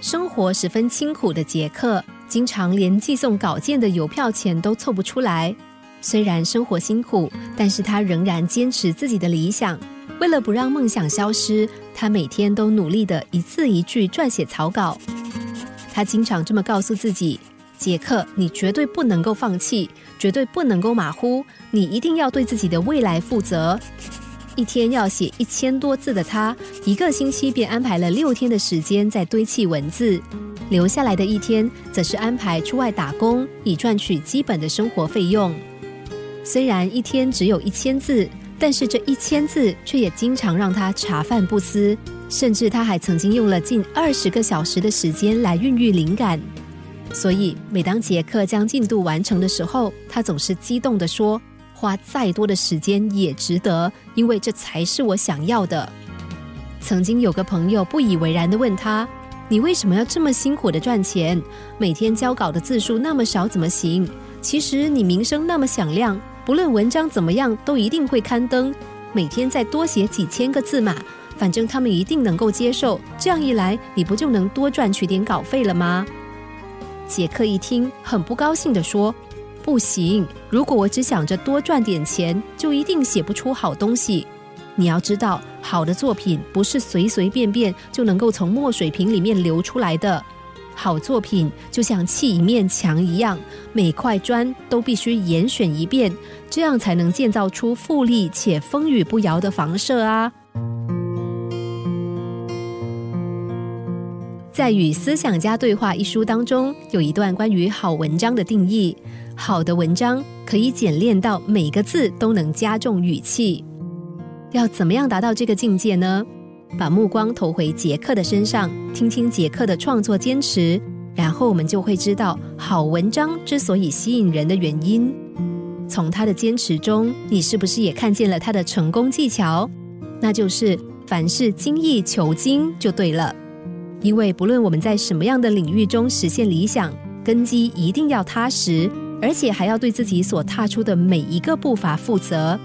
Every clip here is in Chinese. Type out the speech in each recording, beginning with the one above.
生活十分清苦的杰克，经常连寄送稿件的邮票钱都凑不出来。虽然生活辛苦，但是他仍然坚持自己的理想。为了不让梦想消失，他每天都努力的一字一句撰写草稿。他经常这么告诉自己：“杰克，你绝对不能够放弃，绝对不能够马虎，你一定要对自己的未来负责。”一天要写一千多字的他，一个星期便安排了六天的时间在堆砌文字，留下来的一天则是安排出外打工，以赚取基本的生活费用。虽然一天只有一千字，但是这一千字却也经常让他茶饭不思，甚至他还曾经用了近二十个小时的时间来孕育灵感。所以，每当杰克将进度完成的时候，他总是激动地说。花再多的时间也值得，因为这才是我想要的。曾经有个朋友不以为然的问他：“你为什么要这么辛苦的赚钱？每天交稿的字数那么少，怎么行？其实你名声那么响亮，不论文章怎么样，都一定会刊登。每天再多写几千个字嘛，反正他们一定能够接受。这样一来，你不就能多赚取点稿费了吗？”杰克一听，很不高兴的说。不行！如果我只想着多赚点钱，就一定写不出好东西。你要知道，好的作品不是随随便便就能够从墨水瓶里面流出来的。好作品就像砌一面墙一样，每块砖都必须严选一遍，这样才能建造出富丽且风雨不摇的房舍啊！在《与思想家对话》一书当中，有一段关于好文章的定义。好的文章可以简练到每个字都能加重语气。要怎么样达到这个境界呢？把目光投回杰克的身上，听听杰克的创作坚持，然后我们就会知道好文章之所以吸引人的原因。从他的坚持中，你是不是也看见了他的成功技巧？那就是凡事精益求精就对了。因为不论我们在什么样的领域中实现理想，根基一定要踏实。而且还要对自己所踏出的每一个步伐负责，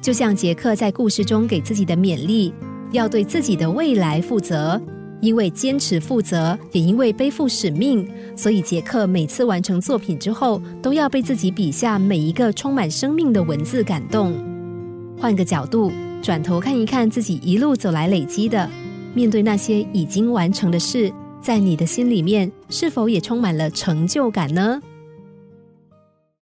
就像杰克在故事中给自己的勉励，要对自己的未来负责。因为坚持负责，也因为背负使命，所以杰克每次完成作品之后，都要被自己笔下每一个充满生命的文字感动。换个角度，转头看一看自己一路走来累积的，面对那些已经完成的事，在你的心里面是否也充满了成就感呢？